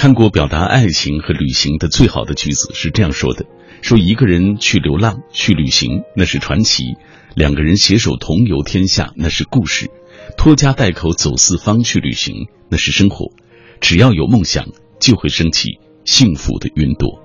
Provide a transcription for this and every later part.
看过表达爱情和旅行的最好的句子是这样说的：说一个人去流浪、去旅行，那是传奇；两个人携手同游天下，那是故事；拖家带口走四方去旅行，那是生活。只要有梦想，就会升起幸福的云朵。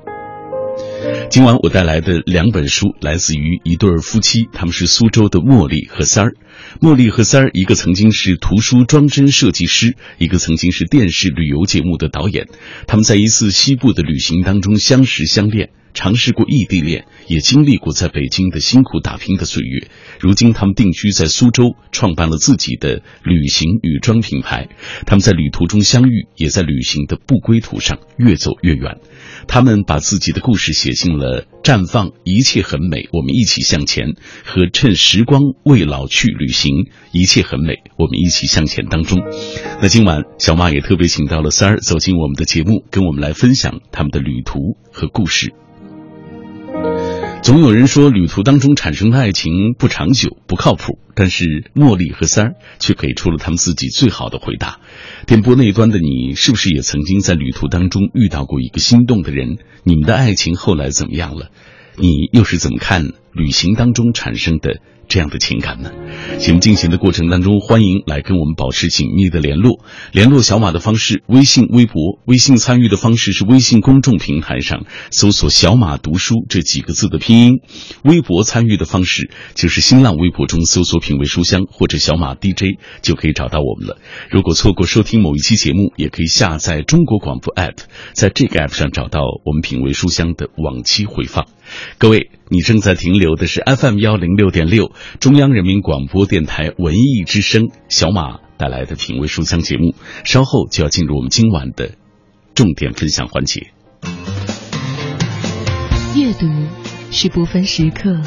今晚我带来的两本书来自于一对夫妻，他们是苏州的茉莉和三儿。茉莉和三儿，一个曾经是图书装帧设计师，一个曾经是电视旅游节目的导演。他们在一次西部的旅行当中相识相恋。尝试过异地恋，也经历过在北京的辛苦打拼的岁月。如今，他们定居在苏州，创办了自己的旅行女装品牌。他们在旅途中相遇，也在旅行的不归途上越走越远。他们把自己的故事写进了《绽放》，一切很美，我们一起向前；和趁时光未老去旅行，一切很美，我们一起向前当中。那今晚，小马也特别请到了三儿走进我们的节目，跟我们来分享他们的旅途和故事。总有人说，旅途当中产生的爱情不长久、不靠谱，但是茉莉和三儿却给出了他们自己最好的回答。电波那一端的你，是不是也曾经在旅途当中遇到过一个心动的人？你们的爱情后来怎么样了？你又是怎么看旅行当中产生的？这样的情感呢？节目进行的过程当中，欢迎来跟我们保持紧密的联络。联络小马的方式：微信、微博。微信参与的方式是微信公众平台上搜索“小马读书”这几个字的拼音；微博参与的方式就是新浪微博中搜索“品味书香”或者“小马 DJ” 就可以找到我们了。如果错过收听某一期节目，也可以下载中国广播 app，在这个 app 上找到我们“品味书香”的往期回放。各位，你正在停留的是 FM 幺零六点六，中央人民广播电台文艺之声，小马带来的品味书香节目，稍后就要进入我们今晚的重点分享环节。阅读是不分时刻、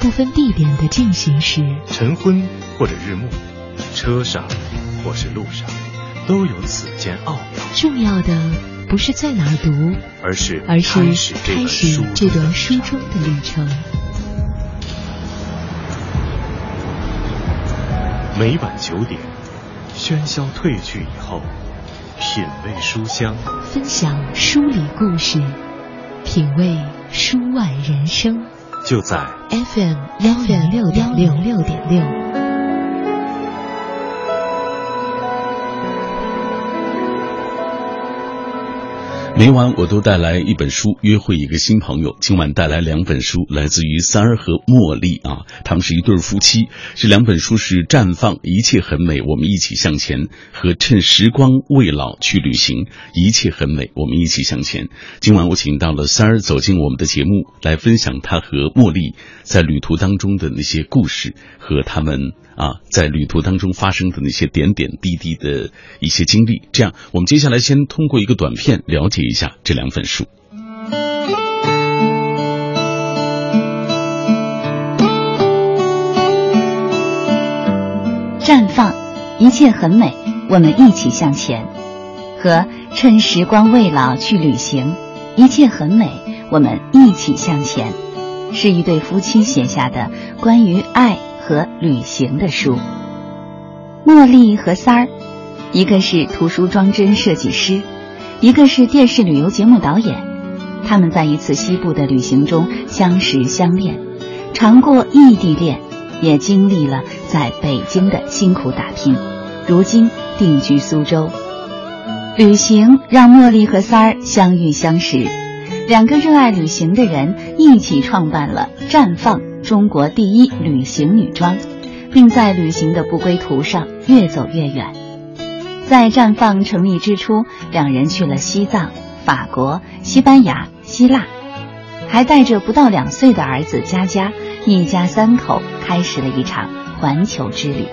不分地点的进行时，晨昏或者日暮，车上或是路上，都有此间奥妙。重要的。不是在哪儿读，而是而是开始这段书中的旅程。每晚九点，喧嚣褪去以后，品味书香，分享书里故事，品味书外人生，就在 FM 幺零六点六六点六。每晚我都带来一本书，约会一个新朋友。今晚带来两本书，来自于三儿和茉莉啊，他们是一对夫妻。这两本书是《绽放》，一切很美，我们一起向前；和趁时光未老去旅行，一切很美，我们一起向前。今晚我请到了三儿走进我们的节目，来分享他和茉莉在旅途当中的那些故事和他们。啊，在旅途当中发生的那些点点滴滴的一些经历，这样，我们接下来先通过一个短片了解一下这两本书。绽放，一切很美，我们一起向前；和趁时光未老去旅行，一切很美，我们一起向前，是一对夫妻写下的关于爱。和旅行的书，茉莉和三儿，一个是图书装帧设计师，一个是电视旅游节目导演。他们在一次西部的旅行中相识相恋，尝过异地恋，也经历了在北京的辛苦打拼。如今定居苏州，旅行让茉莉和三儿相遇相识，两个热爱旅行的人一起创办了绽放。中国第一旅行女装，并在旅行的不归途上越走越远。在绽放成立之初，两人去了西藏、法国、西班牙、希腊，还带着不到两岁的儿子佳佳，一家三口开始了一场环球之旅。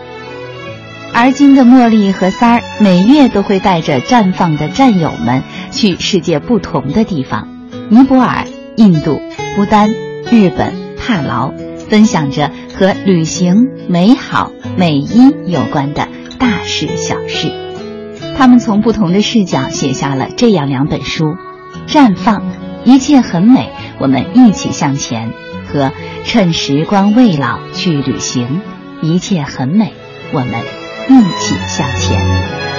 而今的茉莉和三儿，每月都会带着绽放的战友们去世界不同的地方：尼泊尔、印度、不丹、日本。帕劳分享着和旅行、美好、美衣有关的大事小事，他们从不同的视角写下了这样两本书：《绽放》，一切很美，我们一起向前；和趁时光未老去旅行，一切很美，我们一起向前。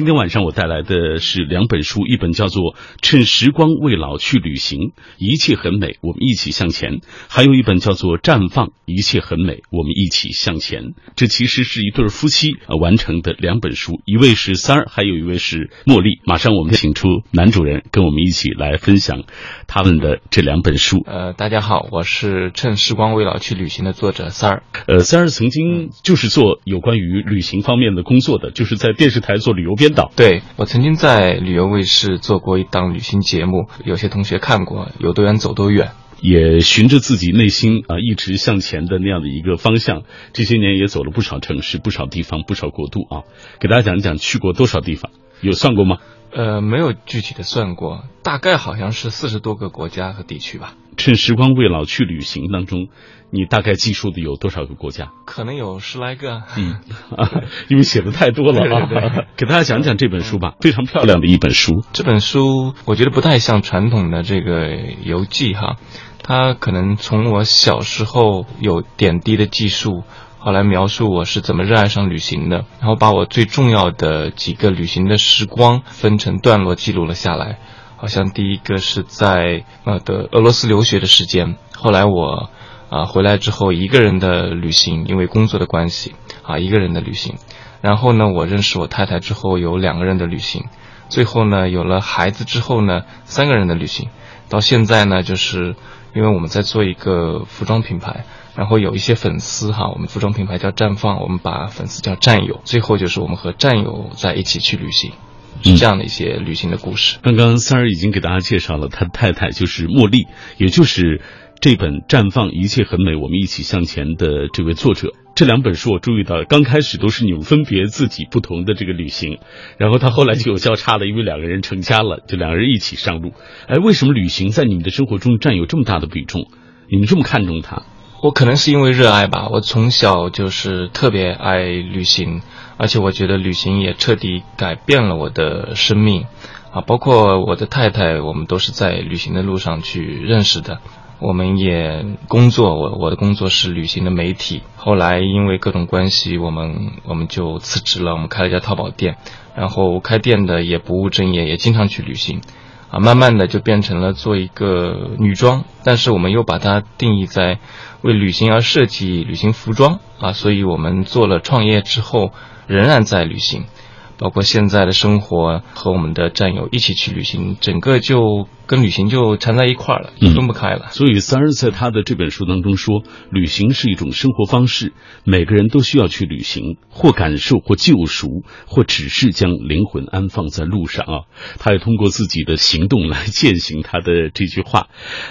今天晚上我带来的是两本书，一本叫做《趁时光未老去旅行，一切很美，我们一起向前》，还有一本叫做《绽放，一切很美，我们一起向前》。这其实是一对夫妻呃完成的两本书，一位是三儿，还有一位是茉莉。马上我们请出男主人，跟我们一起来分享他们的这两本书。呃，大家好，我是《趁时光未老去旅行》的作者三儿。呃，三儿曾经就是做有关于旅行方面的工作的，就是在电视台做旅游编导。对我曾经在旅游卫视做过一档旅行节目，有些同学看过，有多远走多远。也循着自己内心啊一直向前的那样的一个方向，这些年也走了不少城市、不少地方、不少国度啊。给大家讲一讲去过多少地方，有算过吗？呃，没有具体的算过，大概好像是四十多个国家和地区吧。趁时光未老去旅行当中，你大概记述的有多少个国家？可能有十来个。嗯，因为写的太多了啊。对对对给大家讲讲这本书吧，非常漂亮的一本书。这本书我觉得不太像传统的这个游记哈。它可能从我小时候有点滴的记述，后来描述我是怎么热爱上旅行的，然后把我最重要的几个旅行的时光分成段落记录了下来。好像第一个是在呃的俄罗斯留学的时间，后来我啊回来之后一个人的旅行，因为工作的关系啊一个人的旅行。然后呢，我认识我太太之后有两个人的旅行，最后呢有了孩子之后呢三个人的旅行，到现在呢就是。因为我们在做一个服装品牌，然后有一些粉丝哈，我们服装品牌叫绽放，我们把粉丝叫战友，最后就是我们和战友在一起去旅行，是这样的一些旅行的故事。刚刚三儿已经给大家介绍了他的太太就是茉莉，也就是这本《绽放一切很美，我们一起向前》的这位作者。这两本书我注意到，刚开始都是你们分别自己不同的这个旅行，然后他后来就有交叉了，因为两个人成家了，就两个人一起上路。哎，为什么旅行在你们的生活中占有这么大的比重？你们这么看重它？我可能是因为热爱吧，我从小就是特别爱旅行，而且我觉得旅行也彻底改变了我的生命，啊，包括我的太太，我们都是在旅行的路上去认识的。我们也工作，我我的工作是旅行的媒体。后来因为各种关系，我们我们就辞职了，我们开了一家淘宝店。然后开店的也不务正业，也经常去旅行，啊，慢慢的就变成了做一个女装，但是我们又把它定义在为旅行而设计旅行服装啊，所以我们做了创业之后，仍然在旅行。包括现在的生活和我们的战友一起去旅行，整个就跟旅行就缠在一块儿了，分不开了。所以三儿在他的这本书当中说，旅行是一种生活方式，每个人都需要去旅行，或感受，或救赎，或只是将灵魂安放在路上啊。他也通过自己的行动来践行他的这句话。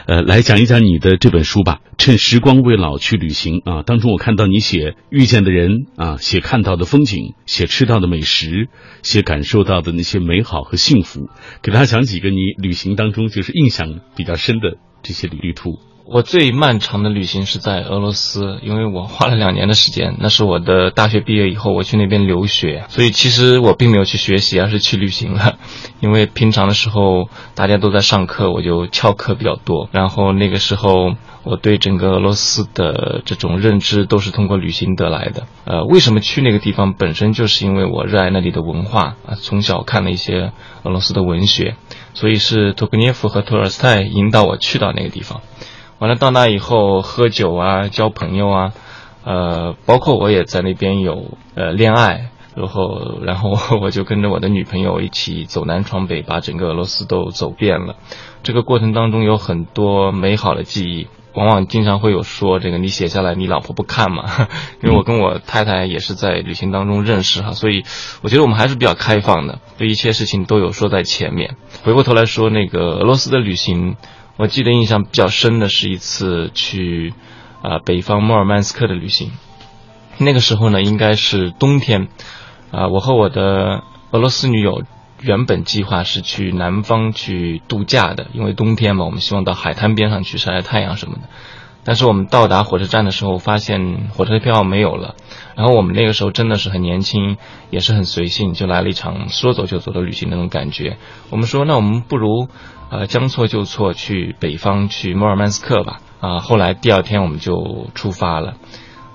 呃，来讲一讲你的这本书吧。趁时光未老去旅行啊！当中我看到你写遇见的人啊，写看到的风景，写吃到的美食。写感受到的那些美好和幸福，给大家讲几个你旅行当中就是印象比较深的这些旅途。我最漫长的旅行是在俄罗斯，因为我花了两年的时间，那是我的大学毕业以后我去那边留学，所以其实我并没有去学习，而是去旅行了。因为平常的时候大家都在上课，我就翘课比较多。然后那个时候我对整个俄罗斯的这种认知都是通过旅行得来的。呃，为什么去那个地方？本身就是因为我热爱那里的文化啊，从小看了一些俄罗斯的文学，所以是托克涅夫和托尔斯泰引导我去到那个地方。完了到那以后喝酒啊，交朋友啊，呃，包括我也在那边有呃恋爱，然后然后 我就跟着我的女朋友一起走南闯北，把整个俄罗斯都走遍了。这个过程当中有很多美好的记忆，往往经常会有说这个你写下来，你老婆不看嘛？因为我跟我太太也是在旅行当中认识哈，所以我觉得我们还是比较开放的，对一切事情都有说在前面。回过头来说那个俄罗斯的旅行。我记得印象比较深的是一次去，啊北方莫尔曼斯克的旅行，那个时候呢应该是冬天，啊我和我的俄罗斯女友原本计划是去南方去度假的，因为冬天嘛，我们希望到海滩边上去晒晒太阳什么的。但是我们到达火车站的时候，发现火车票没有了。然后我们那个时候真的是很年轻，也是很随性，就来了一场说走就走的旅行那种感觉。我们说，那我们不如。呃，将错就错，去北方去摩尔曼斯克吧。啊，后来第二天我们就出发了。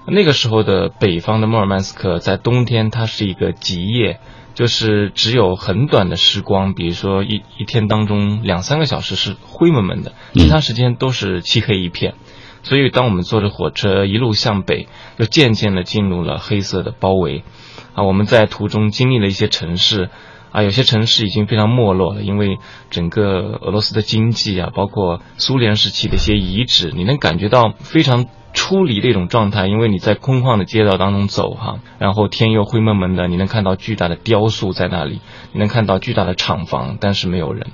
那个时候的北方的莫尔曼斯克，在冬天它是一个极夜，就是只有很短的时光，比如说一一天当中两三个小时是灰蒙蒙的，其他时间都是漆黑一片。所以，当我们坐着火车一路向北，就渐渐的进入了黑色的包围。啊，我们在途中经历了一些城市，啊，有些城市已经非常没落了，因为整个俄罗斯的经济啊，包括苏联时期的一些遗址，你能感觉到非常出离的一种状态。因为你在空旷的街道当中走哈，然后天又灰蒙蒙的，你能看到巨大的雕塑在那里，你能看到巨大的厂房，但是没有人。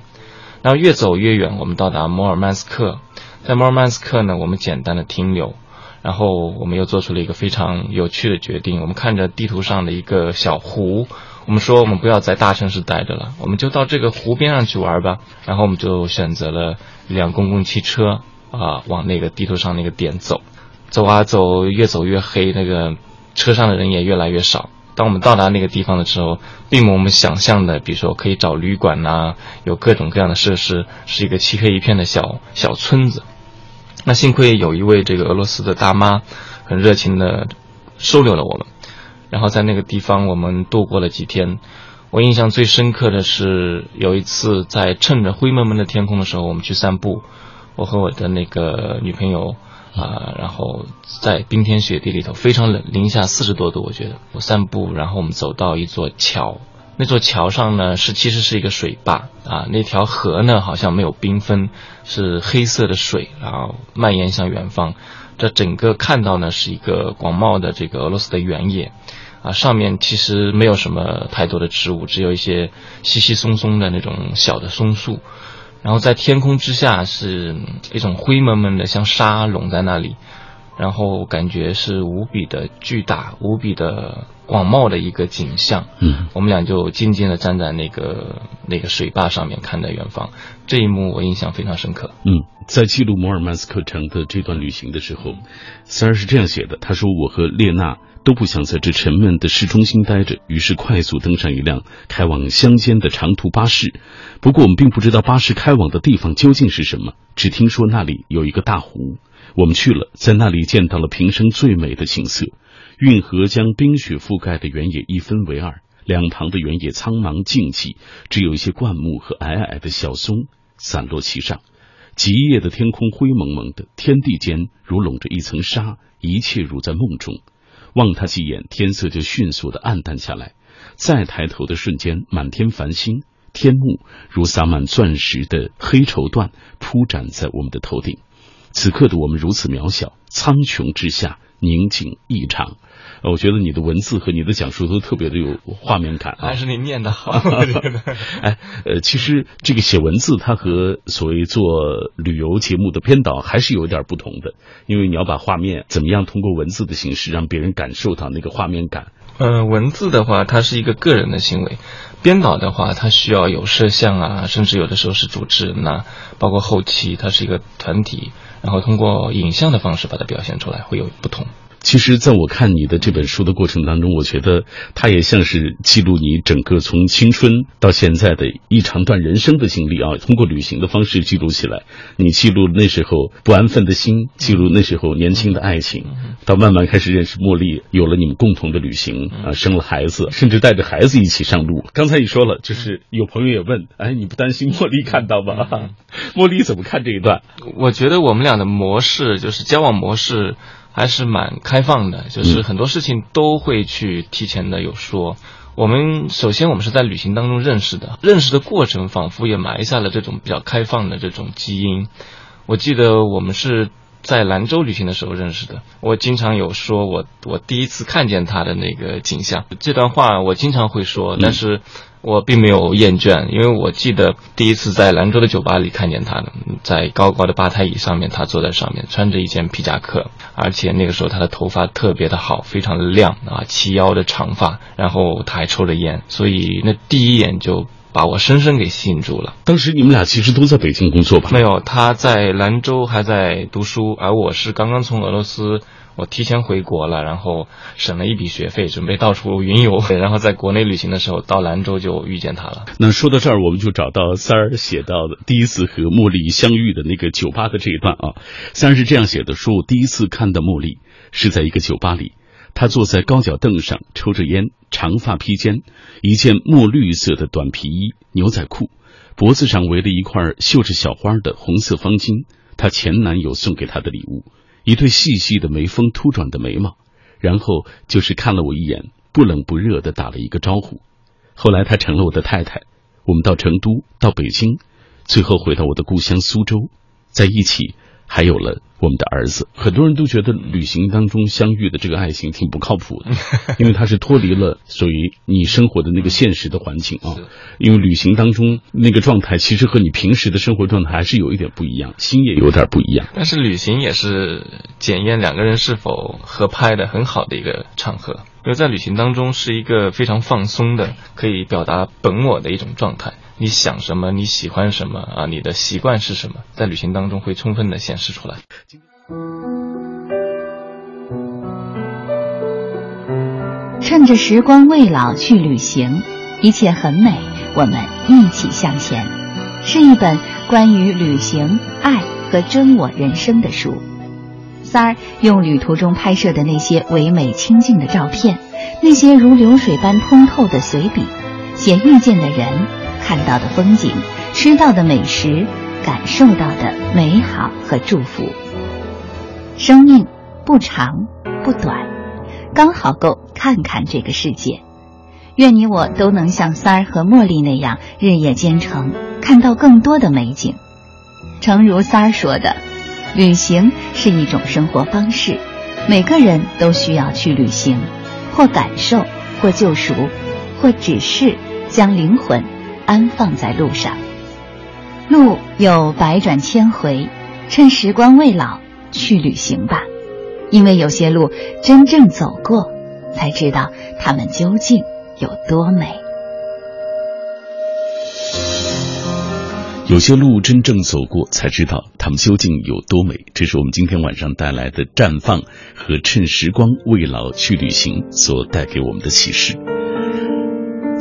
然后越走越远，我们到达摩尔曼斯克。在摩尔曼斯克呢，我们简单的停留，然后我们又做出了一个非常有趣的决定。我们看着地图上的一个小湖，我们说我们不要在大城市待着了，我们就到这个湖边上去玩吧。然后我们就选择了一辆公共汽车啊，往那个地图上那个点走。走啊走，越走越黑，那个车上的人也越来越少。当我们到达那个地方的时候，并没有我们想象的，比如说可以找旅馆呐，有各种各样的设施，是一个漆黑一片的小小村子。那幸亏有一位这个俄罗斯的大妈，很热情的收留了我们，然后在那个地方我们度过了几天。我印象最深刻的是有一次在趁着灰蒙蒙的天空的时候，我们去散步，我和我的那个女朋友。啊，然后在冰天雪地里头，非常冷，零下四十多度。我觉得我散步，然后我们走到一座桥，那座桥上呢是其实是一个水坝啊，那条河呢好像没有冰封，是黑色的水，然后蔓延向远方。这整个看到呢是一个广袤的这个俄罗斯的原野，啊，上面其实没有什么太多的植物，只有一些稀稀松松的那种小的松树。然后在天空之下是一种灰蒙蒙的，像沙笼在那里，然后感觉是无比的巨大、无比的广袤的一个景象。嗯，我们俩就静静的站在那个那个水坝上面，看着远方。这一幕我印象非常深刻。嗯，在记录摩尔曼斯克城的这段旅行的时候，三儿是这样写的：他说，我和列娜。都不想在这沉闷的市中心待着，于是快速登上一辆开往乡间的长途巴士。不过我们并不知道巴士开往的地方究竟是什么，只听说那里有一个大湖。我们去了，在那里见到了平生最美的景色：运河将冰雪覆盖的原野一分为二，两旁的原野苍茫静寂，只有一些灌木和矮矮的小松散落其上。极夜的天空灰蒙蒙的，天地间如笼着一层纱，一切如在梦中。望他几眼，天色就迅速的暗淡下来。再抬头的瞬间，满天繁星，天幕如洒满钻石的黑绸缎铺展在我们的头顶。此刻的我们如此渺小，苍穹之下宁静异常。我觉得你的文字和你的讲述都特别的有画面感啊！还是你念的好。哎，呃，其实这个写文字，它和所谓做旅游节目的编导还是有点不同的，因为你要把画面怎么样通过文字的形式让别人感受到那个画面感。嗯，文字的话，它是一个个人的行为；编导的话，它需要有摄像啊，甚至有的时候是主持人呐，包括后期，它是一个团体，然后通过影像的方式把它表现出来，会有不同。其实，在我看你的这本书的过程当中，我觉得它也像是记录你整个从青春到现在的一长段人生的经历啊。通过旅行的方式记录起来，你记录那时候不安分的心，记录那时候年轻的爱情，到慢慢开始认识茉莉，有了你们共同的旅行啊，生了孩子，甚至带着孩子一起上路。刚才你说了，就是有朋友也问，哎，你不担心茉莉看到吗？茉莉怎么看这一段？我觉得我们俩的模式就是交往模式。还是蛮开放的，就是很多事情都会去提前的有说。我们首先我们是在旅行当中认识的，认识的过程仿佛也埋下了这种比较开放的这种基因。我记得我们是在兰州旅行的时候认识的，我经常有说我我第一次看见他的那个景象，这段话我经常会说，但是。我并没有厌倦，因为我记得第一次在兰州的酒吧里看见他的，在高高的吧台椅上面，他坐在上面，穿着一件皮夹克，而且那个时候他的头发特别的好，非常的亮啊，齐腰的长发，然后他还抽着烟，所以那第一眼就把我深深给吸引住了。当时你们俩其实都在北京工作吧？没有，他在兰州还在读书，而我是刚刚从俄罗斯。我提前回国了，然后省了一笔学费，准备到处云游。然后在国内旅行的时候，到兰州就遇见他了。那说到这儿，我们就找到三儿写到的第一次和茉莉相遇的那个酒吧的这一段啊。三儿是这样写的：说我第一次看到茉莉，是在一个酒吧里，她坐在高脚凳上抽着烟，长发披肩，一件墨绿色的短皮衣、牛仔裤，脖子上围了一块绣着小花的红色方巾，她前男友送给她的礼物，一对细细的眉峰突转的眉毛，然后就是看了我一眼，不冷不热的打了一个招呼。后来她成了我的太太，我们到成都，到北京，最后回到我的故乡苏州，在一起。还有了我们的儿子，很多人都觉得旅行当中相遇的这个爱情挺不靠谱的，因为它是脱离了属于你生活的那个现实的环境啊。因为旅行当中那个状态，其实和你平时的生活状态还是有一点不一样，心也有点不一样。但是旅行也是检验两个人是否合拍的很好的一个场合，因为在旅行当中是一个非常放松的，可以表达本我的一种状态。你想什么？你喜欢什么啊？你的习惯是什么？在旅行当中会充分的显示出来。趁着时光未老去旅行，一切很美，我们一起向前。是一本关于旅行、爱和真我人生的书。三儿用旅途中拍摄的那些唯美清静的照片，那些如流水般通透的随笔，写遇见的人。看到的风景，吃到的美食，感受到的美好和祝福。生命不长不短，刚好够看看这个世界。愿你我都能像三儿和茉莉那样日夜兼程，看到更多的美景。诚如三儿说的，旅行是一种生活方式，每个人都需要去旅行，或感受，或救赎，或只是将灵魂。安放在路上，路有百转千回，趁时光未老去旅行吧，因为有些路真正走过，才知道它们究竟有多美。有些路真正走过，才知道它们究竟有多美。这是我们今天晚上带来的《绽放》和《趁时光未老去旅行》所带给我们的启示。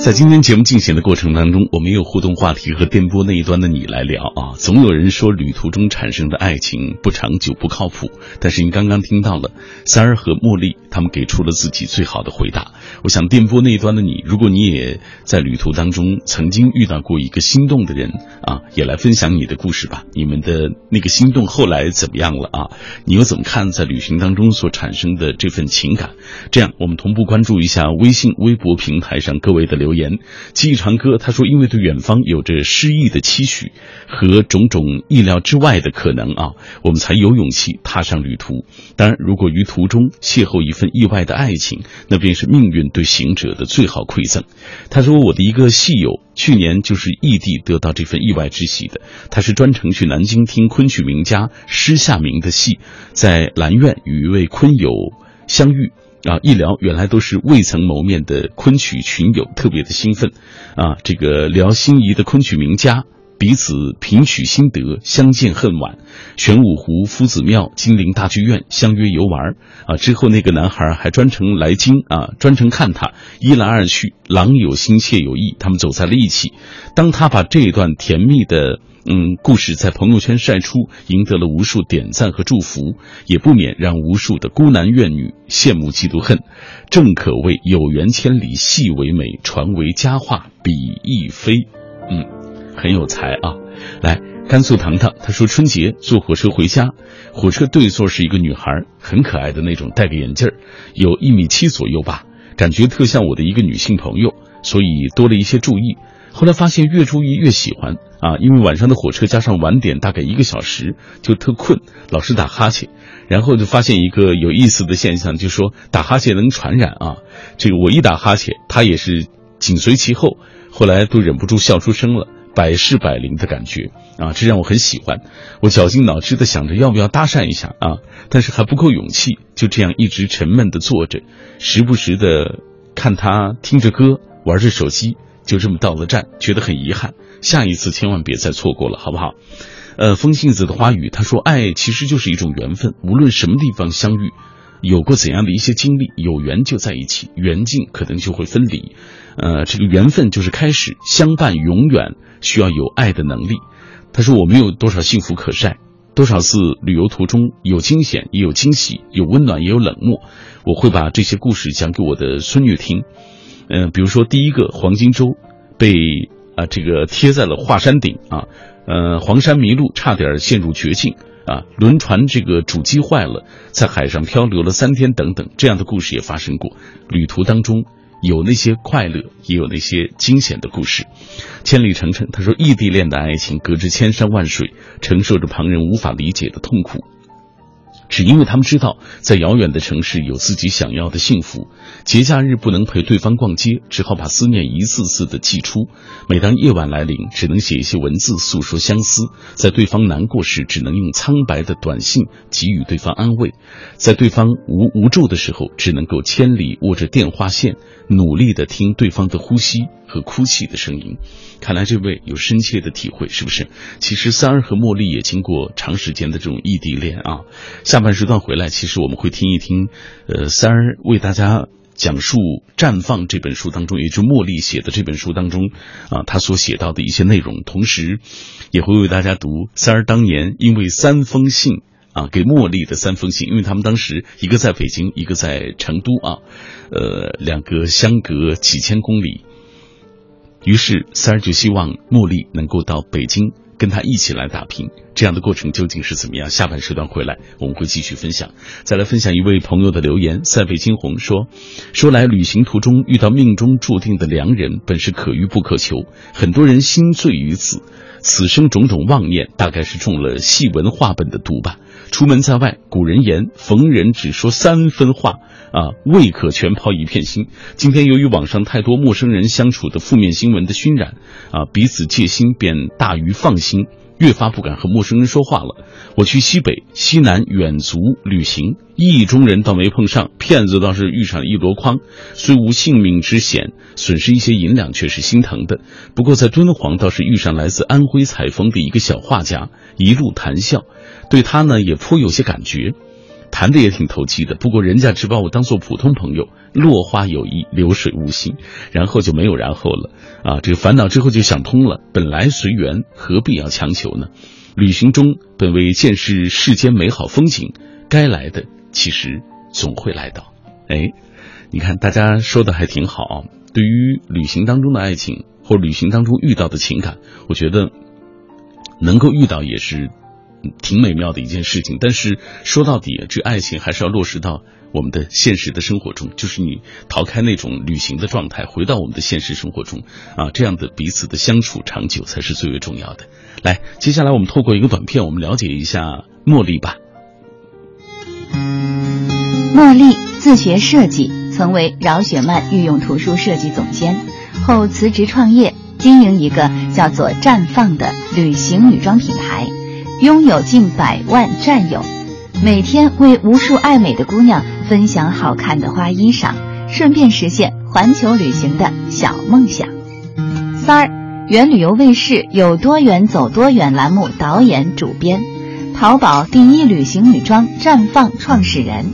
在今天节目进行的过程当中，我们有互动话题和电波那一端的你来聊啊。总有人说旅途中产生的爱情不长久、不靠谱，但是您刚刚听到了三儿和茉莉他们给出了自己最好的回答。我想电波那一端的你，如果你也在旅途当中曾经遇到过一个心动的人啊，也来分享你的故事吧。你们的那个心动后来怎么样了啊？你又怎么看在旅行当中所产生的这份情感？这样，我们同步关注一下微信、微博平台上各位的留。留言，记忆长歌他说：“因为对远方有着诗意的期许和种种意料之外的可能啊，我们才有勇气踏上旅途。当然，如果于途中邂逅一份意外的爱情，那便是命运对行者的最好馈赠。”他说：“我的一个戏友去年就是异地得到这份意外之喜的，他是专程去南京听昆曲名家施夏明的戏，在兰苑与一位昆友相遇。”啊！一聊，原来都是未曾谋面的昆曲群友，特别的兴奋。啊，这个聊心仪的昆曲名家，彼此品取心得，相见恨晚。玄武湖夫子庙、金陵大剧院相约游玩。啊，之后那个男孩还专程来京啊，专程看他。一来二去，郎有心，妾有意，他们走在了一起。当他把这一段甜蜜的。嗯，故事在朋友圈晒出，赢得了无数点赞和祝福，也不免让无数的孤男怨女羡慕嫉妒恨。正可谓有缘千里，戏为美，传为佳话，比翼飞。嗯，很有才啊！来，甘肃糖糖，他说春节坐火车回家，火车对座是一个女孩，很可爱的那种，戴个眼镜有一米七左右吧，感觉特像我的一个女性朋友，所以多了一些注意。后来发现越注意越喜欢啊，因为晚上的火车加上晚点大概一个小时就特困，老是打哈欠，然后就发现一个有意思的现象，就说打哈欠能传染啊。这个我一打哈欠，他也是紧随其后，后来都忍不住笑出声了，百试百灵的感觉啊，这让我很喜欢。我绞尽脑汁的想着要不要搭讪一下啊，但是还不够勇气，就这样一直沉闷的坐着，时不时的看他听着歌，玩着手机。就这么到了站，觉得很遗憾。下一次千万别再错过了，好不好？呃，风信子的花语，他说：“爱其实就是一种缘分，无论什么地方相遇，有过怎样的一些经历，有缘就在一起，缘尽可能就会分离。呃，这个缘分就是开始，相伴永远需要有爱的能力。”他说：“我没有多少幸福可晒，多少次旅游途中有惊险，也有惊喜，有温暖，也有冷漠。我会把这些故事讲给我的孙女听。嗯、比如说第一个黄金周被啊这个贴在了华山顶啊，呃黄山迷路，差点陷入绝境啊，轮船这个主机坏了，在海上漂流了三天等等，这样的故事也发生过。旅途当中有那些快乐，也有那些惊险的故事。千里程程他说，异地恋的爱情隔着千山万水，承受着旁人无法理解的痛苦。只因为他们知道，在遥远的城市有自己想要的幸福，节假日不能陪对方逛街，只好把思念一次次的寄出。每当夜晚来临，只能写一些文字诉说相思；在对方难过时，只能用苍白的短信给予对方安慰；在对方无无助的时候，只能够千里握着电话线，努力的听对方的呼吸和哭泣的声音。看来这位有深切的体会，是不是？其实三儿和茉莉也经过长时间的这种异地恋啊。下半时段回来，其实我们会听一听，呃，三儿为大家讲述《绽放》这本书当中，也就是茉莉写的这本书当中啊，他所写到的一些内容，同时也会为大家读三儿当年因为三封信。啊，给茉莉的三封信，因为他们当时一个在北京，一个在成都啊，呃，两个相隔几千公里，于是三儿就希望茉莉能够到北京跟他一起来打拼。这样的过程究竟是怎么样？下半时段回来我们会继续分享。再来分享一位朋友的留言，塞北惊鸿说：“说来旅行途中遇到命中注定的良人，本是可遇不可求，很多人心醉于此。此生种种妄念，大概是中了戏文话本的毒吧。”出门在外，古人言：“逢人只说三分话，啊，未可全抛一片心。”今天由于网上太多陌生人相处的负面新闻的熏染，啊，彼此戒心便大于放心，越发不敢和陌生人说话了。我去西北、西南远足旅行，意中人倒没碰上，骗子倒是遇上一箩筐。虽无性命之险，损失一些银两却是心疼的。不过在敦煌倒是遇上来自安徽采风的一个小画家，一路谈笑。对他呢也颇有些感觉，谈的也挺投机的。不过人家只把我当做普通朋友，落花有意，流水无心，然后就没有然后了啊！这个烦恼之后就想通了，本来随缘，何必要强求呢？旅行中本为见识世间美好风景，该来的其实总会来到。哎，你看大家说的还挺好。对于旅行当中的爱情或旅行当中遇到的情感，我觉得能够遇到也是。挺美妙的一件事情，但是说到底，这爱情还是要落实到我们的现实的生活中，就是你逃开那种旅行的状态，回到我们的现实生活中啊，这样的彼此的相处长久才是最为重要的。来，接下来我们透过一个短片，我们了解一下茉莉吧。茉莉自学设计，曾为饶雪漫御用图书设计总监，后辞职创业，经营一个叫做“绽放”的旅行女装品牌。拥有近百万战友，每天为无数爱美的姑娘分享好看的花衣裳，顺便实现环球旅行的小梦想。三儿，原旅游卫视有多远走多远栏目导演主编，淘宝第一旅行女装绽放创始人，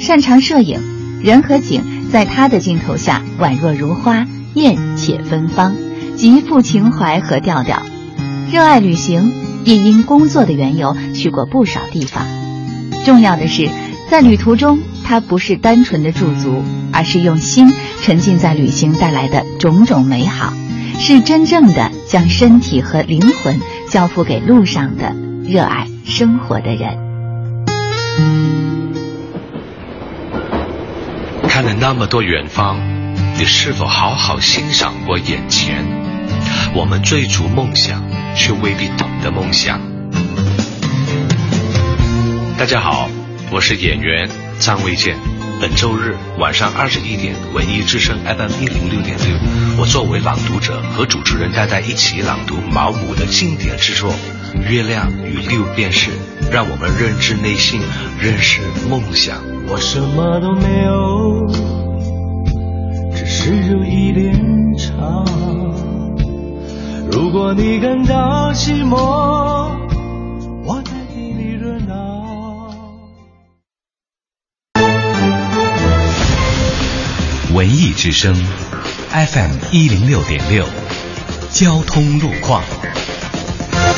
擅长摄影，人和景在他的镜头下宛若如花，艳且芬芳，极富情怀和调调，热爱旅行。也因工作的缘由去过不少地方。重要的是，在旅途中，他不是单纯的驻足，而是用心沉浸在旅行带来的种种美好，是真正的将身体和灵魂交付给路上的热爱生活的人。看了那么多远方，你是否好好欣赏过眼前？我们追逐梦想。却未必懂得梦想。大家好，我是演员张卫健。本周日晚上二十一点，文艺之声 FM 一零六点六，我作为朗读者和主持人，大家一起朗读毛姆的经典之作《月亮与六便士》，让我们认知内心，认识梦想。我什么都没有，只是有一点长。如果你感到寂寞，我在替你热闹。文艺之声，FM 一零六点六，交通路况。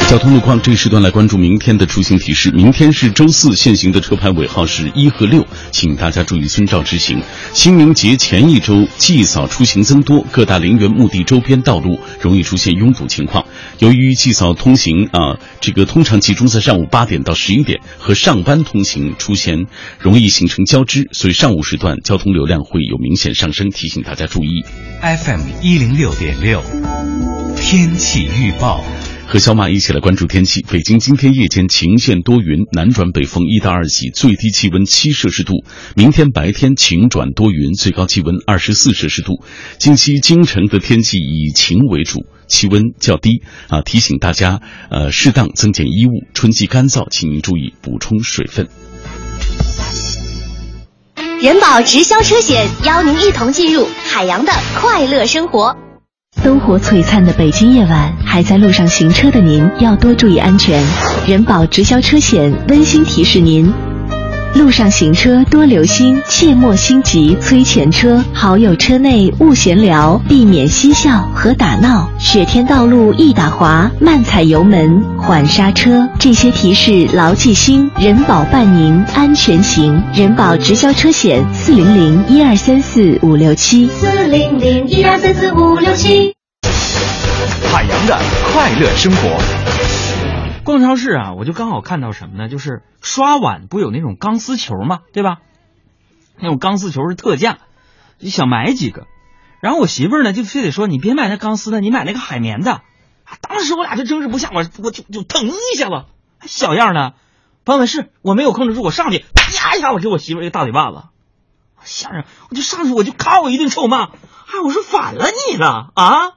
交通路况，这一时段来关注明天的出行提示。明天是周四，限行的车牌尾号是一和六，请大家注意遵照执行。清明节前一周祭扫出行增多，各大陵园墓地周边道路容易出现拥堵情况。由于祭扫通行啊，这个通常集中在上午八点到十一点，和上班通行出现容易形成交织，所以上午时段交通流量会有明显上升，提醒大家注意。FM 一零六点六，天气预报。和小马一起来关注天气。北京今天夜间晴间多云，南转北风一到二级，最低气温七摄氏度。明天白天晴转多云，最高气温二十四摄氏度。近期京城的天气以晴为主，气温较低啊，提醒大家呃适当增减衣物。春季干燥，请您注意补充水分。人保直销车险邀您一同进入海洋的快乐生活。灯火璀璨的北京夜晚，还在路上行车的您要多注意安全。人保直销车险温馨提示您：路上行车多留心，切莫心急催前车。好友车内勿闲聊，避免嬉笑和打闹。雪天道路易打滑，慢踩油门，缓刹车。这些提示牢记心，人保伴您安全行。人保直销车险四零零一二三四五六七零零一二三四五六七。海洋的快乐生活。逛超市啊，我就刚好看到什么呢？就是刷碗不有那种钢丝球嘛，对吧？那种钢丝球是特价，就想买几个。然后我媳妇儿呢就非得说你别买那钢丝的，你买那个海绵的。啊当时我俩就争执不下，我我就就腾一下子，还小样呢。朋友们，是我没有控制住，我上去啪一下，我给我媳妇儿一个大嘴巴子。吓人！我就上去我就咔我一顿臭骂，哎，我说反了你了啊！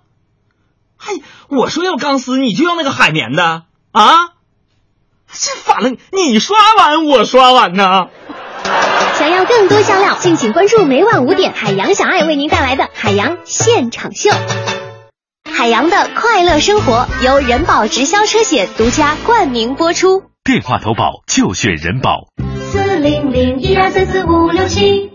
嗨，我说要钢丝，你就要那个海绵的啊？这反了你！你刷碗，我刷碗呢。想要更多香料，敬请关注每晚五点海洋小爱为您带来的海洋现场秀。海洋的快乐生活由人保直销车险独家冠名播出。电话投保就选人保。四零零一二三四五六七。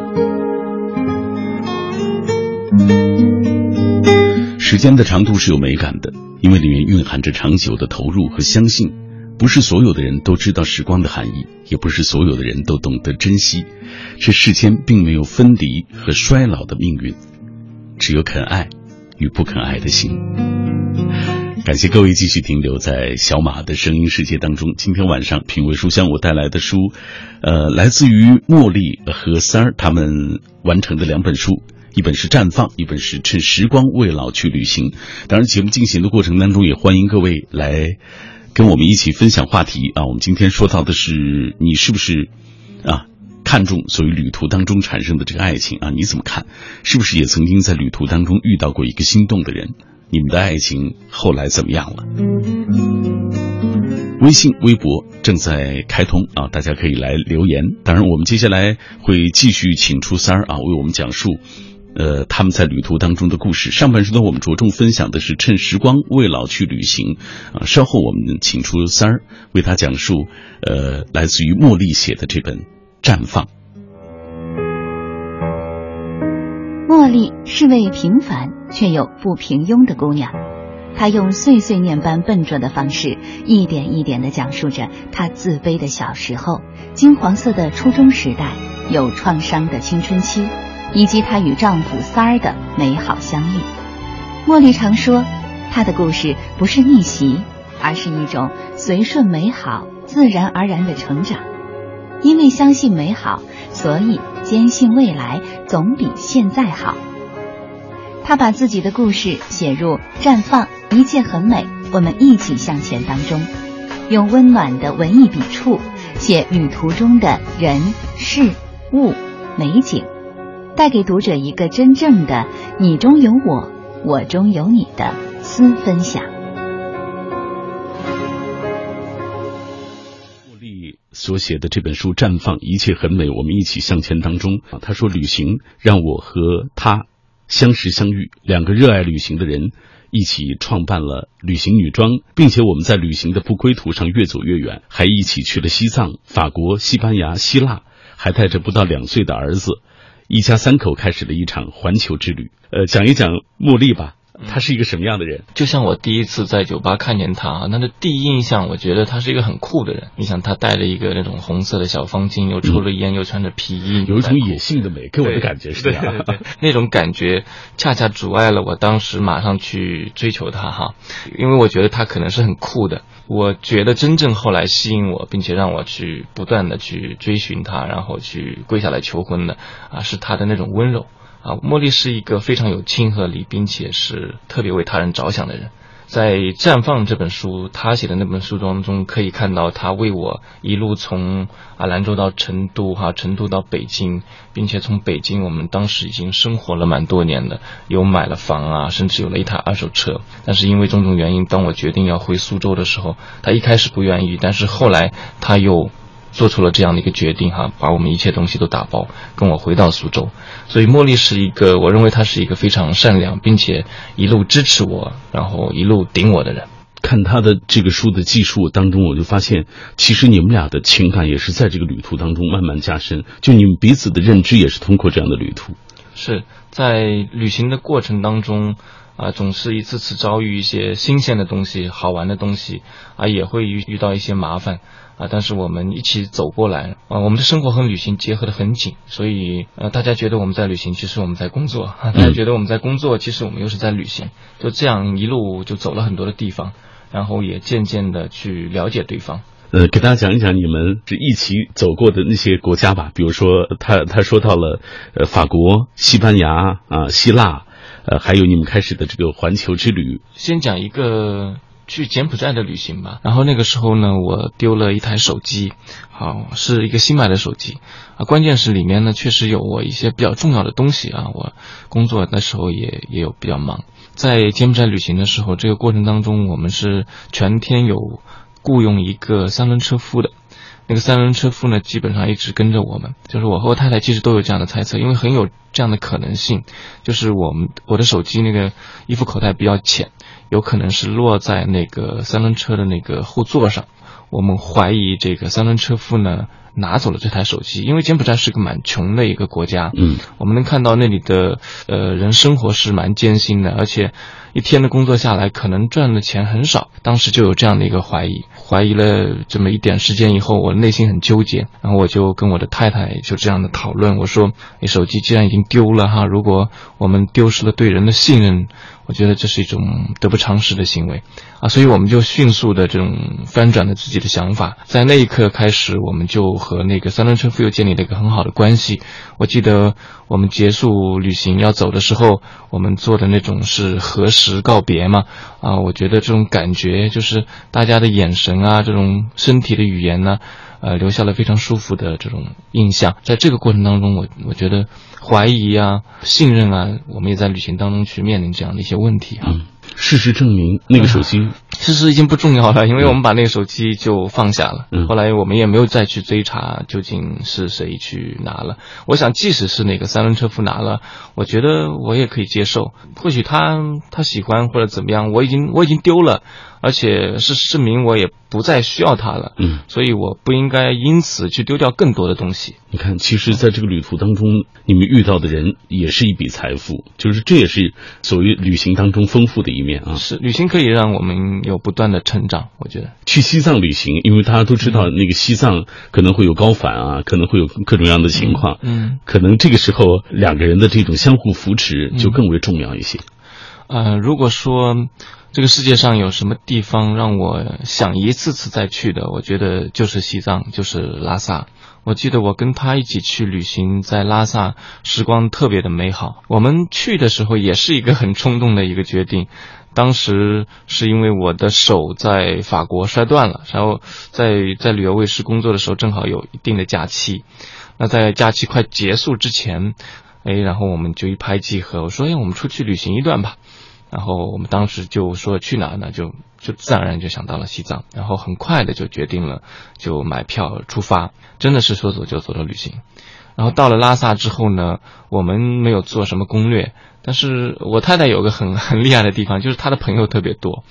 时间的长度是有美感的，因为里面蕴含着长久的投入和相信。不是所有的人都知道时光的含义，也不是所有的人都懂得珍惜。这世间并没有分离和衰老的命运，只有肯爱与不肯爱的心。感谢各位继续停留在小马的声音世界当中。今天晚上品味书香，我带来的书，呃，来自于茉莉和三儿他们完成的两本书。一本是绽放，一本是趁时光未老去旅行。当然，节目进行的过程当中，也欢迎各位来跟我们一起分享话题啊。我们今天说到的是，你是不是啊看重所谓旅途当中产生的这个爱情啊？你怎么看？是不是也曾经在旅途当中遇到过一个心动的人？你们的爱情后来怎么样了？微信、微博正在开通啊，大家可以来留言。当然，我们接下来会继续请出三儿啊，为我们讲述。呃，他们在旅途当中的故事。上半时段我们着重分享的是趁时光未老去旅行啊。稍后我们请出三儿为他讲述，呃，来自于茉莉写的这本《绽放》。茉莉是位平凡却又不平庸的姑娘，她用碎碎念般笨拙的方式，一点一点地讲述着她自卑的小时候、金黄色的初中时代、有创伤的青春期。以及她与丈夫三儿的美好相遇。茉莉常说：“她的故事不是逆袭，而是一种随顺美好、自然而然的成长。因为相信美好，所以坚信未来总比现在好。他把自己的故事写入《绽放，一切很美，我们一起向前》当中，用温暖的文艺笔触写旅途中的人事物美景，带给读者一个真正的“你中有我，我中有你”的私分享。茉莉所写的这本书《绽放，一切很美，我们一起向前》当中啊，他说旅行让我和他。相识相遇，两个热爱旅行的人一起创办了旅行女装，并且我们在旅行的不归途上越走越远，还一起去了西藏、法国、西班牙、希腊，还带着不到两岁的儿子，一家三口开始了一场环球之旅。呃，讲一讲茉莉吧。他是一个什么样的人？就像我第一次在酒吧看见他啊，他的第一印象，我觉得他是一个很酷的人。你想，他戴了一个那种红色的小方巾，又抽了烟，又穿着皮衣，有一种野性的美，给我的感觉是这样。那种感觉恰恰阻碍了我当时马上去追求他哈，因为我觉得他可能是很酷的。我觉得真正后来吸引我，并且让我去不断的去追寻他，然后去跪下来求婚的啊，是他的那种温柔。啊，茉莉是一个非常有亲和力，并且是特别为他人着想的人。在《绽放》这本书，他写的那本书当中，可以看到他为我一路从啊兰州到成都，哈，成都到北京，并且从北京，我们当时已经生活了蛮多年的，有买了房啊，甚至有了一台二手车。但是因为种种原因，当我决定要回苏州的时候，他一开始不愿意，但是后来他又。做出了这样的一个决定哈，把我们一切东西都打包，跟我回到苏州。所以茉莉是一个，我认为她是一个非常善良，并且一路支持我，然后一路顶我的人。看他的这个书的记述当中，我就发现，其实你们俩的情感也是在这个旅途当中慢慢加深，就你们彼此的认知也是通过这样的旅途。是在旅行的过程当中。啊，总是一次次遭遇一些新鲜的东西、好玩的东西，啊，也会遇遇到一些麻烦，啊，但是我们一起走过来，啊，我们的生活和旅行结合的很紧，所以，呃，大家觉得我们在旅行，其实我们在工作，大家觉得我们在工作，其实我们又是在旅行，就这样一路就走了很多的地方，然后也渐渐的去了解对方。呃，给大家讲一讲你们是一起走过的那些国家吧，比如说他他说到了，呃，法国、西班牙啊、希腊。呃，还有你们开始的这个环球之旅，先讲一个去柬埔寨的旅行吧。然后那个时候呢，我丢了一台手机，好，是一个新买的手机啊。关键是里面呢，确实有我一些比较重要的东西啊。我工作的时候也也有比较忙，在柬埔寨旅行的时候，这个过程当中，我们是全天有雇佣一个三轮车夫的。那个三轮车夫呢，基本上一直跟着我们。就是我和我太太其实都有这样的猜测，因为很有这样的可能性，就是我们我的手机那个衣服口袋比较浅，有可能是落在那个三轮车的那个后座上。我们怀疑这个三轮车夫呢拿走了这台手机，因为柬埔寨是个蛮穷的一个国家。嗯，我们能看到那里的呃人生活是蛮艰辛的，而且一天的工作下来可能赚的钱很少。当时就有这样的一个怀疑。怀疑了这么一点时间以后，我内心很纠结，然后我就跟我的太太就这样的讨论，我说：“你手机既然已经丢了哈，如果我们丢失了对人的信任，我觉得这是一种得不偿失的行为啊。”所以我们就迅速的这种翻转了自己的想法，在那一刻开始，我们就和那个三轮车夫又建立了一个很好的关系。我记得我们结束旅行要走的时候，我们做的那种是何时告别嘛？啊，我觉得这种感觉就是大家的眼神。啊，这种身体的语言呢，呃，留下了非常舒服的这种印象。在这个过程当中，我我觉得怀疑啊、信任啊，我们也在旅行当中去面临这样的一些问题啊。事实证明，那个手机事实已经不重要了，因为我们把那个手机就放下了。后来我们也没有再去追查究竟是谁去拿了。我想，即使是那个三轮车夫拿了，我觉得我也可以接受。或许他他喜欢或者怎么样，我已经我已经丢了。而且是证明我也不再需要它了，嗯，所以我不应该因此去丢掉更多的东西。你看，其实，在这个旅途当中，你们遇到的人也是一笔财富，就是这也是所谓旅行当中丰富的一面啊。是，旅行可以让我们有不断的成长。我觉得去西藏旅行，因为大家都知道那个西藏可能会有高反啊，可能会有各种各样的情况，嗯，可能这个时候两个人的这种相互扶持就更为重要一些。呃，如果说这个世界上有什么地方让我想一次次再去的，我觉得就是西藏，就是拉萨。我记得我跟他一起去旅行，在拉萨，时光特别的美好。我们去的时候也是一个很冲动的一个决定，当时是因为我的手在法国摔断了，然后在在旅游卫视工作的时候正好有一定的假期，那在假期快结束之前，哎，然后我们就一拍即合，我说，哎，我们出去旅行一段吧。然后我们当时就说去哪呢？就就自然而然就想到了西藏，然后很快的就决定了就买票出发，真的是说走就走的旅行。然后到了拉萨之后呢，我们没有做什么攻略，但是我太太有个很 很厉害的地方，就是她的朋友特别多，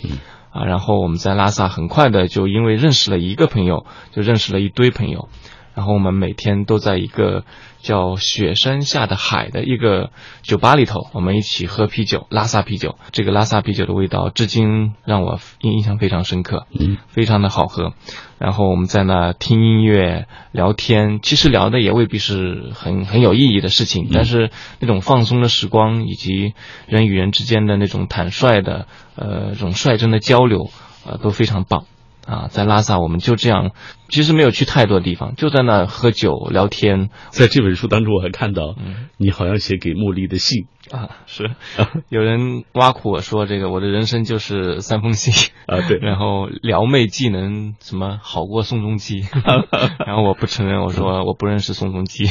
啊，然后我们在拉萨很快的就因为认识了一个朋友，就认识了一堆朋友。然后我们每天都在一个叫雪山下的海的一个酒吧里头，我们一起喝啤酒，拉萨啤酒。这个拉萨啤酒的味道至今让我印印象非常深刻，嗯，非常的好喝。然后我们在那听音乐、聊天，其实聊的也未必是很很有意义的事情，但是那种放松的时光以及人与人之间的那种坦率的呃这种率真的交流，呃都非常棒。啊，在拉萨我们就这样，其实没有去太多地方，就在那喝酒聊天。在这本书当中，我还看到，你好像写给茉莉的信啊，是有人挖苦我说，这个我的人生就是三封信啊，对，然后撩妹技能什么好过宋仲基，然后我不承认，我说我不认识宋仲基。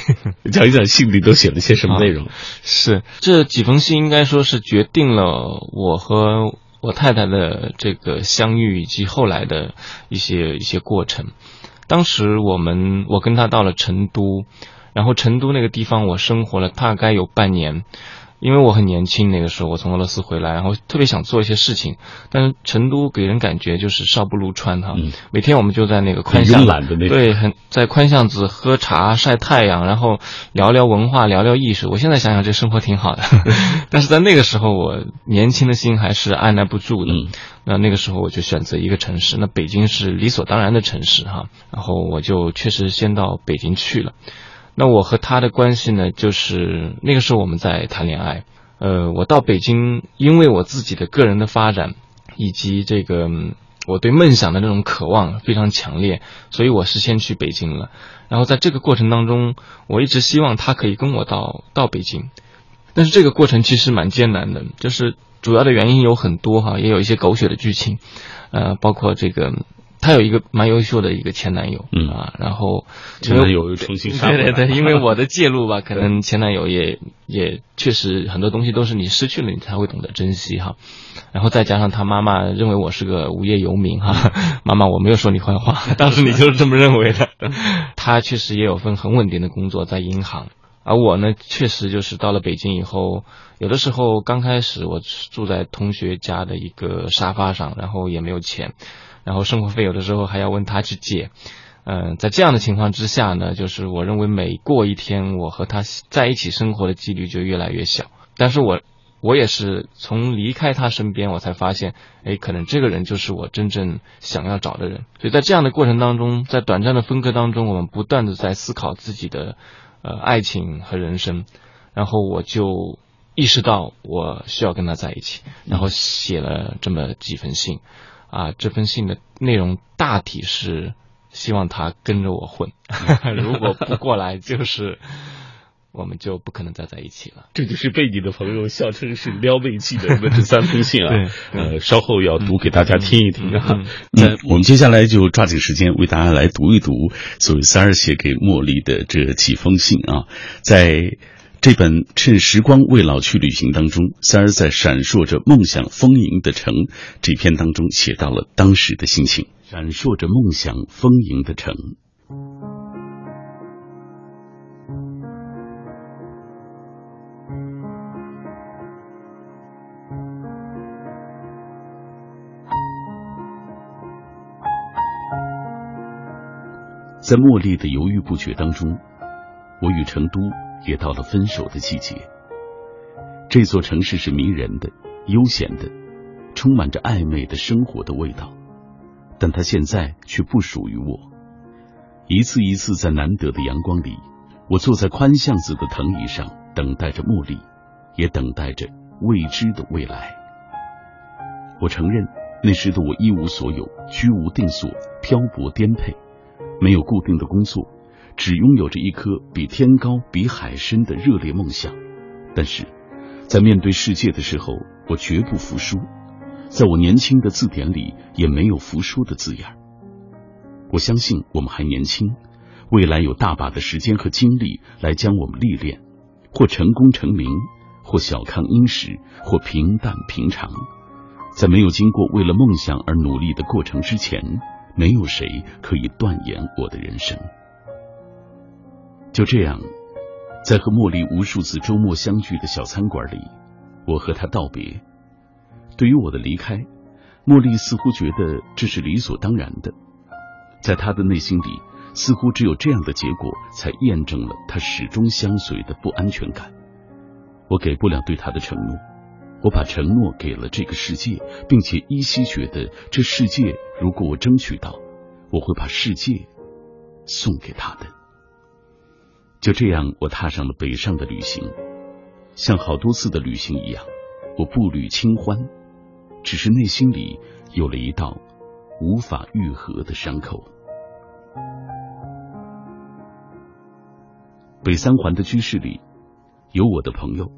讲一讲信里都写了些什么内容？是这几封信应该说是决定了我和。我太太的这个相遇以及后来的一些一些过程，当时我们我跟她到了成都，然后成都那个地方我生活了大概有半年。因为我很年轻，那个时候我从俄罗斯回来，然后特别想做一些事情，但是成都给人感觉就是少不如川哈。每天我们就在那个宽巷对，很在宽巷子喝茶晒太阳，然后聊聊文化，聊聊艺术。我现在想想，这生活挺好的。但是在那个时候，我年轻的心还是按捺不住的。那那个时候我就选择一个城市，那北京是理所当然的城市哈。然后我就确实先到北京去了。那我和他的关系呢，就是那个时候我们在谈恋爱。呃，我到北京，因为我自己的个人的发展，以及这个我对梦想的那种渴望非常强烈，所以我是先去北京了。然后在这个过程当中，我一直希望他可以跟我到到北京，但是这个过程其实蛮艰难的，就是主要的原因有很多哈，也有一些狗血的剧情，呃，包括这个。他有一个蛮优秀的一个前男友，嗯啊，然后前男友又重新杀对对对，因为我的介入吧，可能前男友也也确实很多东西都是你失去了，你才会懂得珍惜哈。然后再加上他妈妈认为我是个无业游民哈，妈妈我没有说你坏话，当时你就是这么认为的。他确实也有份很稳定的工作在银行，而我呢，确实就是到了北京以后，有的时候刚开始我住在同学家的一个沙发上，然后也没有钱。然后生活费有的时候还要问他去借，嗯，在这样的情况之下呢，就是我认为每过一天，我和他在一起生活的几率就越来越小。但是我，我也是从离开他身边，我才发现，哎，可能这个人就是我真正想要找的人。所以在这样的过程当中，在短暂的分割当中，我们不断的在思考自己的，呃，爱情和人生。然后我就意识到我需要跟他在一起，然后写了这么几封信。啊，这封信的内容大体是希望他跟着我混，如果不过来，就是我们就不可能再在一起了。这就是被你的朋友笑称是撩妹记的这三封信啊。呃，稍后要读给大家听一听啊。那我们接下来就抓紧时间为大家来读一读所谓三儿写给茉莉的这几封信啊，在。这本《趁时光未老去旅行》当中，三儿在闪烁着梦想丰盈的城这篇当中写到了当时的心情。闪烁着梦想丰盈的城，在茉莉的犹豫不决当中，我与成都。也到了分手的季节。这座城市是迷人的、悠闲的，充满着暧昧的生活的味道，但它现在却不属于我。一次一次在难得的阳光里，我坐在宽巷子的藤椅上，等待着茉莉，也等待着未知的未来。我承认，那时的我一无所有，居无定所，漂泊颠沛，没有固定的工作，只拥有着一颗比天高、比海深的热烈梦想。但是，在面对世界的时候，我绝不服输。在我年轻的字典里，也没有服输的字眼。我相信我们还年轻，未来有大把的时间和精力来将我们历练，或成功成名，或小康殷实，或平淡平常。在没有经过为了梦想而努力的过程之前，没有谁可以断言我的人生。就这样，在和茉莉无数次周末相聚的小餐馆里，我和她道别。对于我的离开，茉莉似乎觉得这是理所当然的，在她的内心里，似乎只有这样的结果才验证了她始终相随的不安全感。我给不了对她的承诺，我把承诺给了这个世界，并且依稀觉得这世界如果我争取到，我会把世界送给她的。就这样，我踏上了北上的旅行，像好多次的旅行一样，我步履轻欢。只是内心里有了一道无法愈合的伤口。北三环的居室里有我的朋友，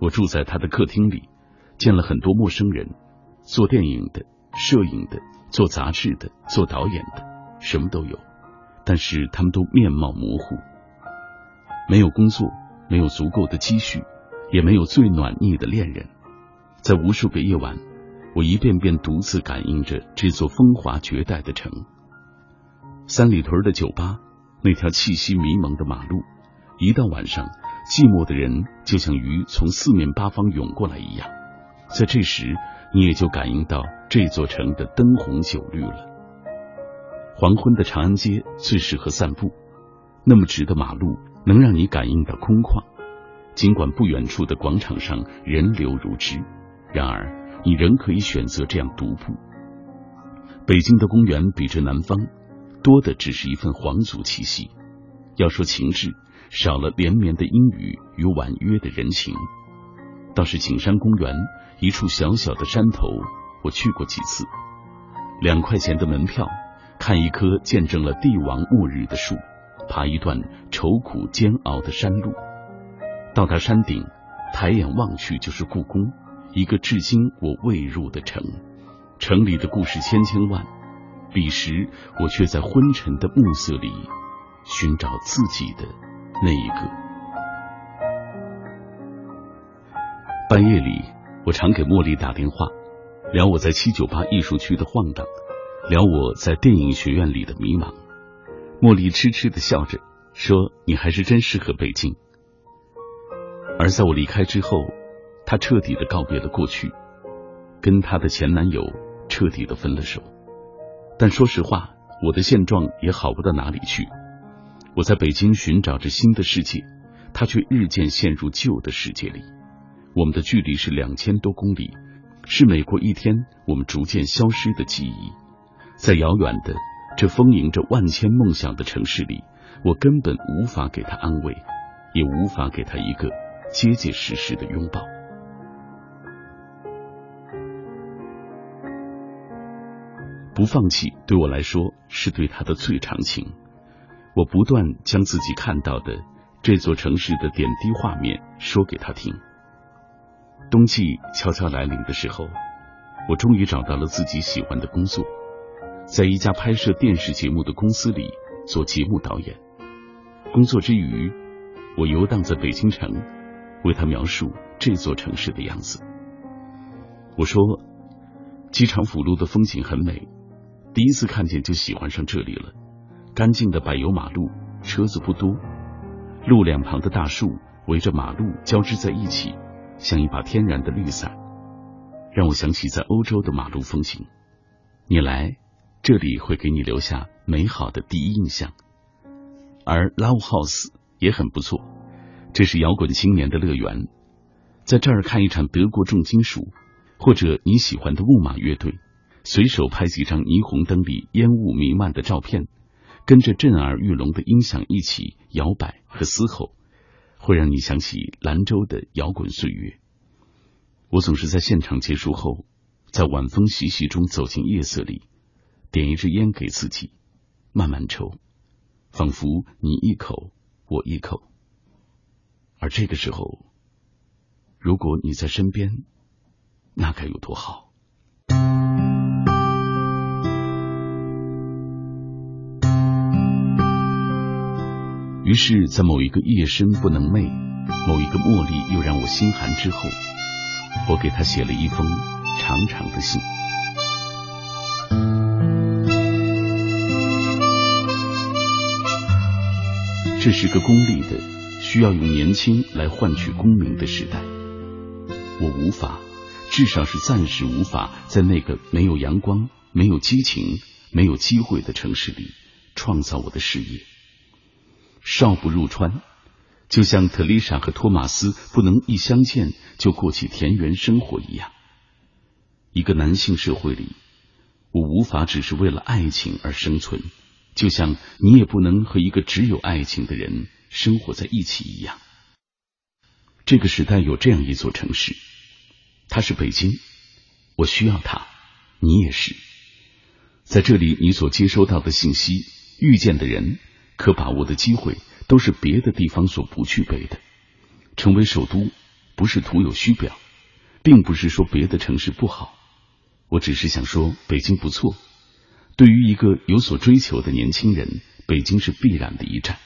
我住在他的客厅里，见了很多陌生人，做电影的、摄影的、做杂志的、做导演的，什么都有，但是他们都面貌模糊，没有工作，没有足够的积蓄，也没有最暖腻的恋人，在无数个夜晚。我一遍遍独自感应着这座风华绝代的城。三里屯的酒吧，那条气息迷蒙的马路，一到晚上，寂寞的人就像鱼从四面八方涌过来一样。在这时，你也就感应到这座城的灯红酒绿了。黄昏的长安街最适合散步，那么直的马路能让你感应到空旷。尽管不远处的广场上人流如织，然而。你仍可以选择这样独步。北京的公园比这南方多的只是一份皇族气息。要说情致，少了连绵的阴雨与婉约的人情。倒是景山公园一处小小的山头，我去过几次。两块钱的门票，看一棵见证了帝王末日的树，爬一段愁苦煎熬的山路。到达山顶，抬眼望去就是故宫。一个至今我未入的城，城里的故事千千万，彼时我却在昏沉的暮色里寻找自己的那一个。半夜里，我常给茉莉打电话，聊我在七九八艺术区的晃荡，聊我在电影学院里的迷茫。茉莉痴痴的笑着说：“你还是真适合北京。”而在我离开之后。她彻底的告别了过去，跟她的前男友彻底的分了手。但说实话，我的现状也好不到哪里去。我在北京寻找着新的世界，他却日渐陷入旧的世界里。我们的距离是两千多公里，是每过一天我们逐渐消失的记忆。在遥远的这丰盈着万千梦想的城市里，我根本无法给他安慰，也无法给他一个结结实实的拥抱。不放弃对我来说是对他的最长情。我不断将自己看到的这座城市的点滴画面说给他听。冬季悄悄来临的时候，我终于找到了自己喜欢的工作，在一家拍摄电视节目的公司里做节目导演。工作之余，我游荡在北京城，为他描述这座城市的样子。我说，机场辅路的风景很美。第一次看见就喜欢上这里了，干净的柏油马路，车子不多，路两旁的大树围着马路交织在一起，像一把天然的绿伞，让我想起在欧洲的马路风景。你来这里会给你留下美好的第一印象，而 Love House 也很不错，这是摇滚青年的乐园，在这儿看一场德国重金属，或者你喜欢的木马乐队。随手拍几张霓虹灯里烟雾弥漫的照片，跟着震耳欲聋的音响一起摇摆和嘶吼，会让你想起兰州的摇滚岁月。我总是在现场结束后，在晚风习习中走进夜色里，点一支烟给自己，慢慢抽，仿佛你一口我一口。而这个时候，如果你在身边，那该有多好！于是，在某一个夜深不能寐，某一个茉莉又让我心寒之后，我给他写了一封长长的信。这是个功利的、需要用年轻来换取功名的时代，我无法，至少是暂时无法，在那个没有阳光、没有激情、没有机会的城市里创造我的事业。少不入川，就像特丽莎和托马斯不能一相见就过起田园生活一样。一个男性社会里，我无法只是为了爱情而生存，就像你也不能和一个只有爱情的人生活在一起一样。这个时代有这样一座城市，它是北京，我需要它，你也是。在这里，你所接收到的信息、遇见的人。可把握的机会都是别的地方所不具备的。成为首都不是徒有虚表，并不是说别的城市不好，我只是想说北京不错。对于一个有所追求的年轻人，北京是必然的一站。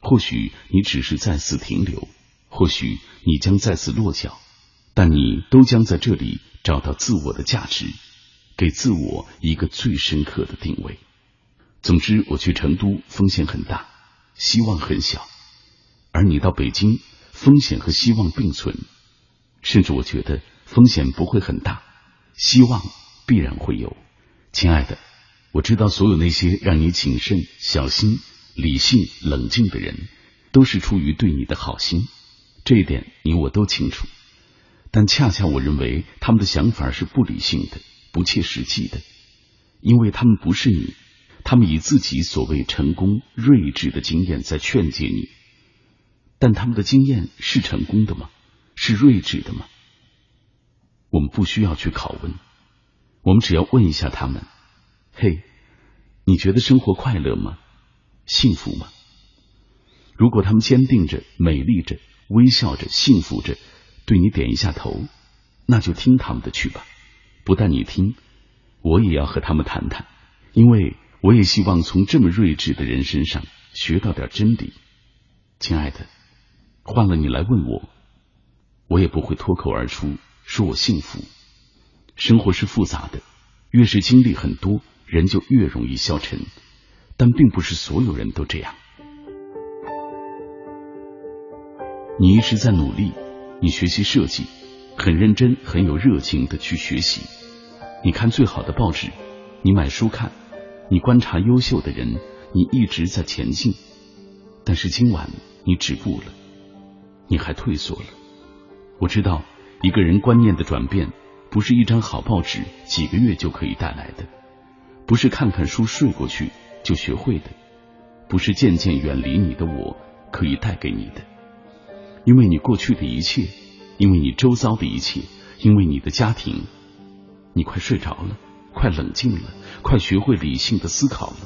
或许你只是在此停留，或许你将再次落脚，但你都将在这里找到自我的价值，给自我一个最深刻的定位。总之，我去成都风险很大，希望很小；而你到北京，风险和希望并存，甚至我觉得风险不会很大，希望必然会有。亲爱的，我知道所有那些让你谨慎、小心、理性、冷静的人，都是出于对你的好心，这一点你我都清楚。但恰恰我认为他们的想法是不理性的、不切实际的，因为他们不是你。他们以自己所谓成功、睿智的经验在劝诫你，但他们的经验是成功的吗？是睿智的吗？我们不需要去拷问，我们只要问一下他们：嘿，你觉得生活快乐吗？幸福吗？如果他们坚定着、美丽着、微笑着、幸福着，对你点一下头，那就听他们的去吧。不但你听，我也要和他们谈谈，因为。我也希望从这么睿智的人身上学到点真理，亲爱的，换了你来问我，我也不会脱口而出说我幸福。生活是复杂的，越是经历很多，人就越容易消沉，但并不是所有人都这样。你一直在努力，你学习设计，很认真，很有热情的去学习。你看最好的报纸，你买书看。你观察优秀的人，你一直在前进，但是今晚你止步了，你还退缩了。我知道，一个人观念的转变，不是一张好报纸几个月就可以带来的，不是看看书睡过去就学会的，不是渐渐远离你的我可以带给你的。因为你过去的一切，因为你周遭的一切，因为你的家庭，你快睡着了。快冷静了，快学会理性的思考了。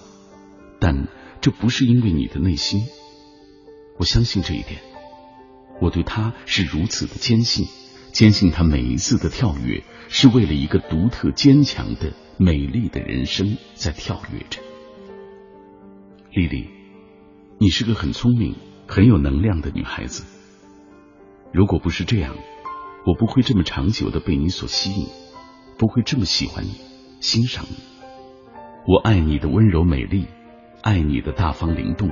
但这不是因为你的内心，我相信这一点。我对他是如此的坚信，坚信他每一次的跳跃是为了一个独特、坚强的、美丽的人生在跳跃着。丽丽，你是个很聪明、很有能量的女孩子。如果不是这样，我不会这么长久的被你所吸引，不会这么喜欢你。欣赏你，我爱你的温柔美丽，爱你的大方灵动，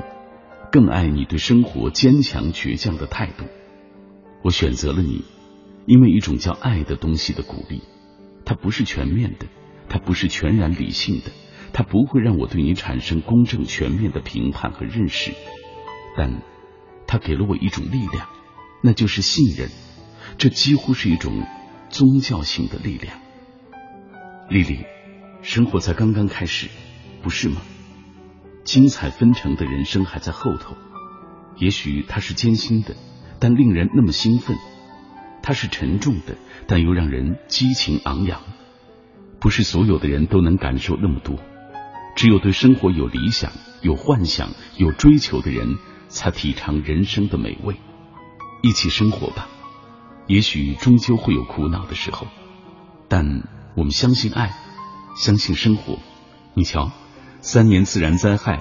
更爱你对生活坚强倔强的态度。我选择了你，因为一种叫爱的东西的鼓励，它不是全面的，它不是全然理性的，它不会让我对你产生公正全面的评判和认识，但它给了我一种力量，那就是信任，这几乎是一种宗教性的力量，丽丽。生活才刚刚开始，不是吗？精彩纷呈的人生还在后头。也许它是艰辛的，但令人那么兴奋；它是沉重的，但又让人激情昂扬。不是所有的人都能感受那么多，只有对生活有理想、有幻想、有追求的人，才体尝人生的美味。一起生活吧，也许终究会有苦恼的时候，但我们相信爱，相信生活。你瞧，三年自然灾害，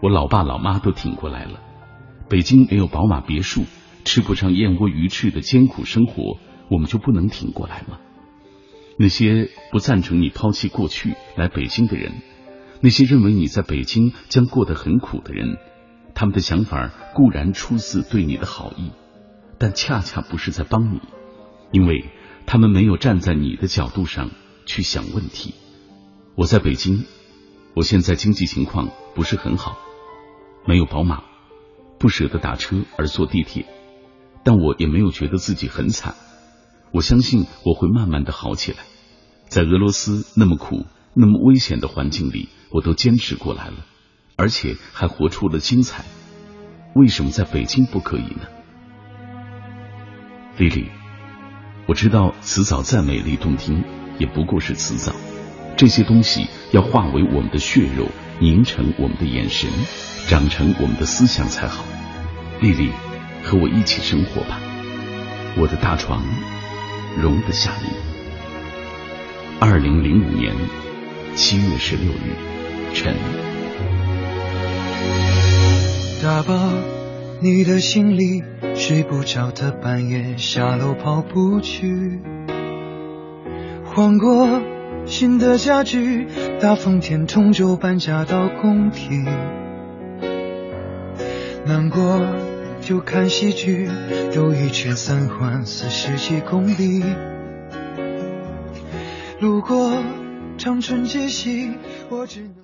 我老爸老妈都挺过来了。北京没有宝马别墅，吃不上燕窝鱼翅的艰苦生活，我们就不能挺过来吗？那些不赞成你抛弃过去来北京的人，那些认为你在北京将过得很苦的人，他们的想法固然出自对你的好意，但恰恰不是在帮你，因为他们没有站在你的角度上去想问题。我在北京，我现在经济情况不是很好，没有宝马，不舍得打车而坐地铁，但我也没有觉得自己很惨。我相信我会慢慢的好起来，在俄罗斯那么苦、那么危险的环境里，我都坚持过来了，而且还活出了精彩。为什么在北京不可以呢？丽丽，我知道辞藻再美丽动听，也不过是辞藻。这些东西要化为我们的血肉，凝成我们的眼神，长成我们的思想才好。丽丽，和我一起生活吧，我的大床。容得下你。二零零五年七月十六日，晨。打包你的行李，睡不着的半夜下楼跑步去。换过新的家具，大风天同舟搬家到工体。难过。就看戏剧，兜一圈三环四十几公里。路过长春街西，我只能。